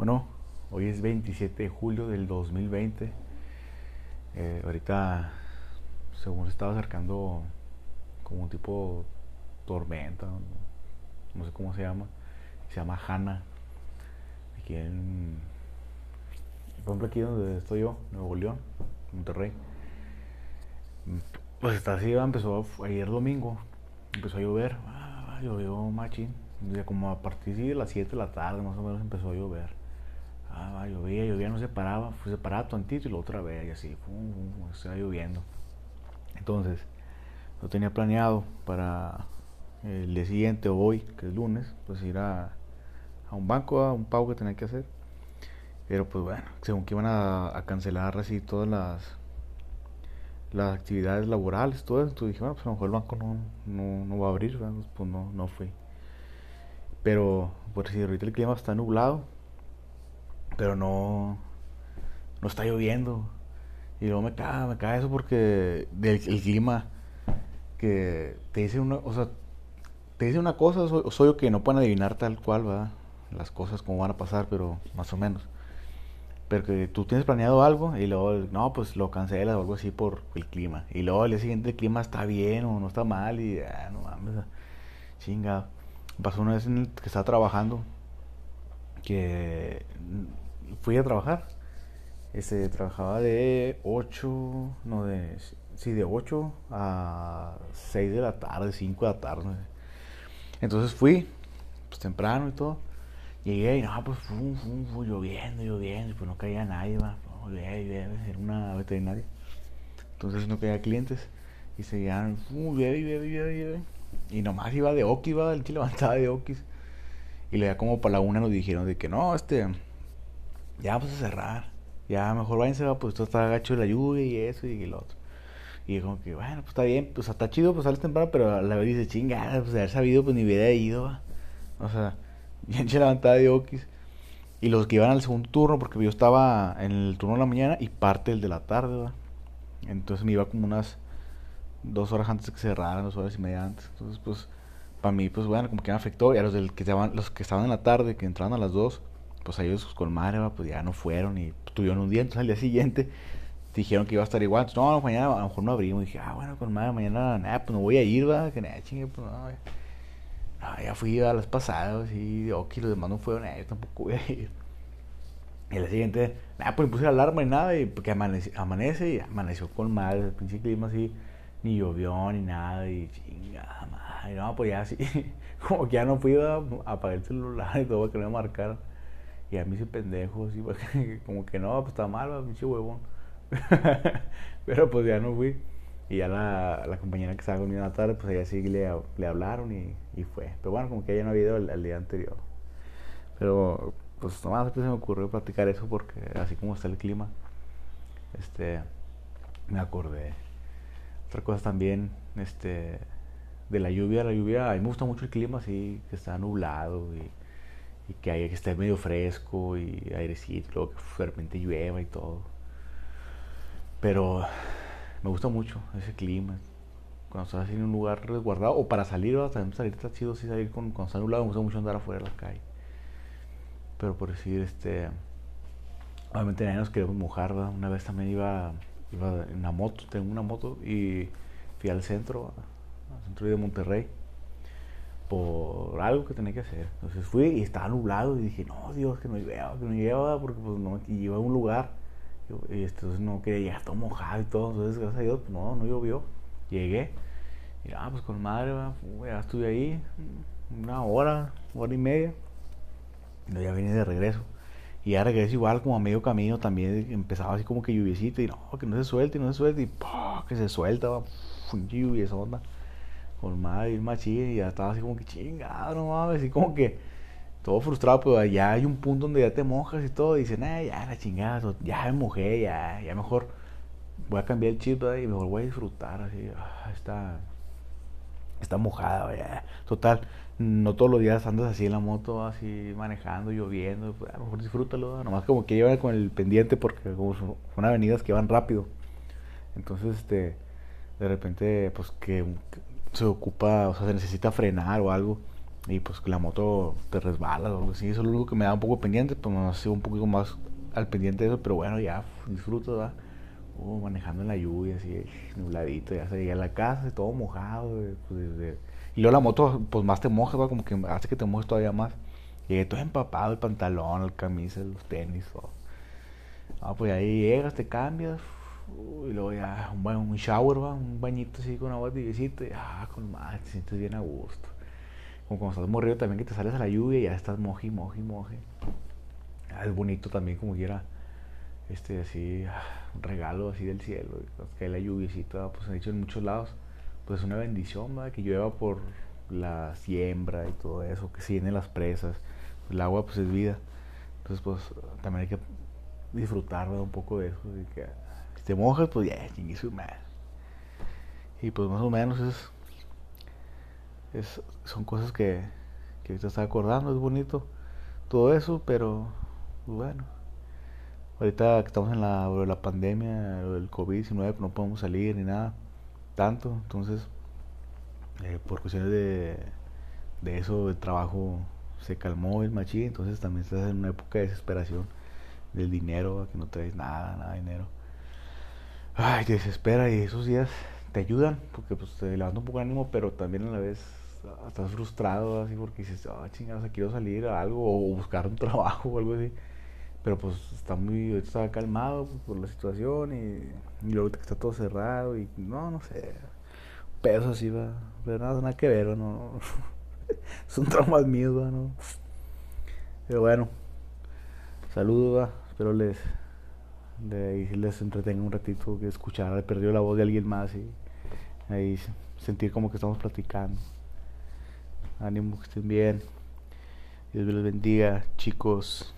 Bueno, hoy es 27 de julio del 2020. Eh, ahorita, según se estaba acercando como un tipo tormenta, no, sé cómo se llama, se llama Hanna. Aquí en, por ejemplo, aquí donde estoy yo, Nuevo León, Monterrey. Pues está así, empezó ayer domingo, empezó a llover, ah, llovió machín, como a partir de las 7 de la tarde más o menos empezó a llover Ah, llovía, llovía, no se paraba, se paraba tantito y la otra vez, y así, estaba lloviendo. Entonces, lo tenía planeado para el día siguiente o hoy, que es lunes, pues ir a, a un banco, a un pago que tenía que hacer. Pero pues bueno, según que iban a, cancelar así todas las las actividades laborales, todo eso, entonces dije, bueno, pues a lo mejor el banco no, no, no va a abrir, pues no, no fui. Pero, por si ahorita el clima está nublado, pero no, no está lloviendo. Y luego me cae, me cae eso porque del el clima que te dice una, te dice una cosa, soy, yo que no pueden adivinar tal cual, va Las cosas como van a pasar, pero más o menos. Pero que tú tienes planeado algo y luego, no, pues lo cancelas o algo así por el clima. Y luego al día siguiente el clima está bien o no está mal y, ah, no mames, chinga. Pasó una vez el que estaba trabajando que fui a trabajar. Este, trabajaba de 8, no de, sí, de 8 a 6 de la tarde, 5 de la tarde. Entonces fui, pues temprano y todo. Llegué y no, pues fue lloviendo, lloviendo, pues no caía nadie, va. era una veterinaria. Entonces no caía clientes. Y seguían, llueve, llueve, llueve, Y nomás iba de Oquis, iba el chile levantaba de Oquis. Y le da como para la una nos dijeron de que no, este ya vamos a cerrar. Ya mejor váyanse, pues esto está gacho de la lluvia y eso y lo otro. Y como que, bueno, pues está bien, pues está chido, pues sales temprano, pero a la vez dice, chingada, pues de haber sabido, pues ni hubiera ido. O sea, bien levantada de okis. Y los que iban al segundo turno, porque yo estaba en el turno de la mañana y parte del de la tarde, ¿va? Entonces me iba como unas dos horas antes de que cerraran, dos horas y media antes. Entonces, pues, para mí, pues bueno, como que me afectó. Y a los, del que, estaban, los que estaban en la tarde, que entraban a las dos, pues ellos con madre, pues ya no fueron y tuvieron un día, entonces al día siguiente dijeron que iba a estar igual, entonces no, mañana a lo mejor no abrimos, dije, ah, bueno, con madre, mañana, nada, pues no voy a ir, va, que nada, chingue, pues no, ya, ya fui a las pasadas y ok, los demás no fueron, yo tampoco voy a ir. Y al día siguiente, nada, pues me puse la alarma y nada, y porque amanece, amanece y amaneció con madre, el pinche clima así, ni llovió ni nada, y chingada madre, no, pues ya así, como que ya no fui a apagar el celular y todo, que no me marcaran. Y a mí ese pendejo, así, como que no, pues está mal, pinche huevón. Pero pues ya no fui. Y ya la, la compañera que estaba conmigo en la tarde, pues ella sí le, le hablaron y, y, fue. Pero bueno, como que ella no había ido el, día anterior. Pero pues nomás se me ocurrió platicar eso porque así como está el clima, este, me acordé. Otra cosa también, este, de la lluvia, la lluvia, a mí me gusta mucho el clima así, que está nublado y y que haya que esté medio fresco y airecito, que de repente llueva y todo. Pero me gusta mucho ese clima. Cuando estás en un lugar resguardado, o para salir, también salir está chido, sí, salir con, cuando está nublado, me gusta mucho andar afuera de la calle. Pero por decir, este, obviamente nadie nos queremos mojar, Una vez también iba, iba en una moto, tengo una moto, y fui al centro, al centro de Monterrey por algo que tenía que hacer. Entonces fui y estaba nublado y dije, no, Dios, que no llueva, que no llueva, porque pues no, y iba a un lugar. Y entonces no quería llegar todo mojado y todo. Entonces, gracias a Dios, pues no, no llovió. Llegué. Y ah, pues con madre, ya estuve ahí una hora, hora y media. Y ya vine de regreso. Y ya regreso igual como a medio camino también empezaba así como que lluviecito y no, que no se suelte, no se suelte y que se suelta, lluvia esa onda con madre y machín y ya estaba así como que chingado, no mames, así como que todo frustrado, pero ya hay un punto donde ya te mojas y todo, y dicen, eh, ya la chingada, ya me mojé, ya, ya mejor voy a cambiar el chip y mejor voy a disfrutar, así, ah, está, está mojada, ya. total, no todos los días andas así en la moto, así manejando, lloviendo, pues, a lo mejor disfrútalo, nomás como que llevan con el pendiente porque como son, son avenidas que van rápido, entonces, este, de repente, pues que se ocupa, o sea, se necesita frenar o algo, y pues la moto te resbala o algo así. Eso es lo que me da un poco pendiente, pues me sido un poquito más al pendiente de eso, pero bueno, ya disfruto, ¿verdad? Uh, manejando en la lluvia, así, nubladito, ya se llegué a la casa, todo mojado, pues, y luego la moto, pues más te moja, como que hace que te mojes todavía más. Llegué todo empapado, el pantalón, el camisa, los tenis, todo. Ah, pues ahí llegas, te cambias, y luego ya un, un shower, ¿va? un bañito así con agua tibiecita, y ah, con más, te sientes bien a gusto. Como cuando estás morrido también que te sales a la lluvia y ya estás moji, moji, moji. Ah, es bonito también como quiera, este, así, ah, un regalo así del cielo, que hay la lluviecita, pues han dicho en muchos lados, pues es una bendición, ¿va? que llueva por la siembra y todo eso, que se llenen las presas, el agua pues es vida. Entonces pues también hay que disfrutar un poco de eso, te mojas pues ya, chingue su madre. Y pues más o menos es, son cosas que, que ahorita está acordando, es bonito todo eso, pero pues, bueno. Ahorita que estamos en la, la pandemia, el COVID-19, pues, no podemos salir ni nada, tanto, entonces eh, por cuestiones de, de eso, el trabajo se calmó el machín, entonces también estás en una época de desesperación del dinero, que no traes nada, nada de dinero. Ay, desespera y esos días te ayudan, porque pues te levanta un poco de ánimo, pero también a la vez estás frustrado, así porque dices, ah, chingada, quiero salir a algo o buscar un trabajo o algo así. Pero pues está muy, está calmado pues, por la situación y, y luego que está todo cerrado y no, no sé, peso así va, pero nada, nada que ver, no. Son traumas míos, ¿no? Pero bueno, saludos, espero les, les, les entretenga un ratito que escuchar, he perdido la voz de alguien más y ahí sentir como que estamos platicando. Ánimo, que estén bien. Dios les bendiga, chicos.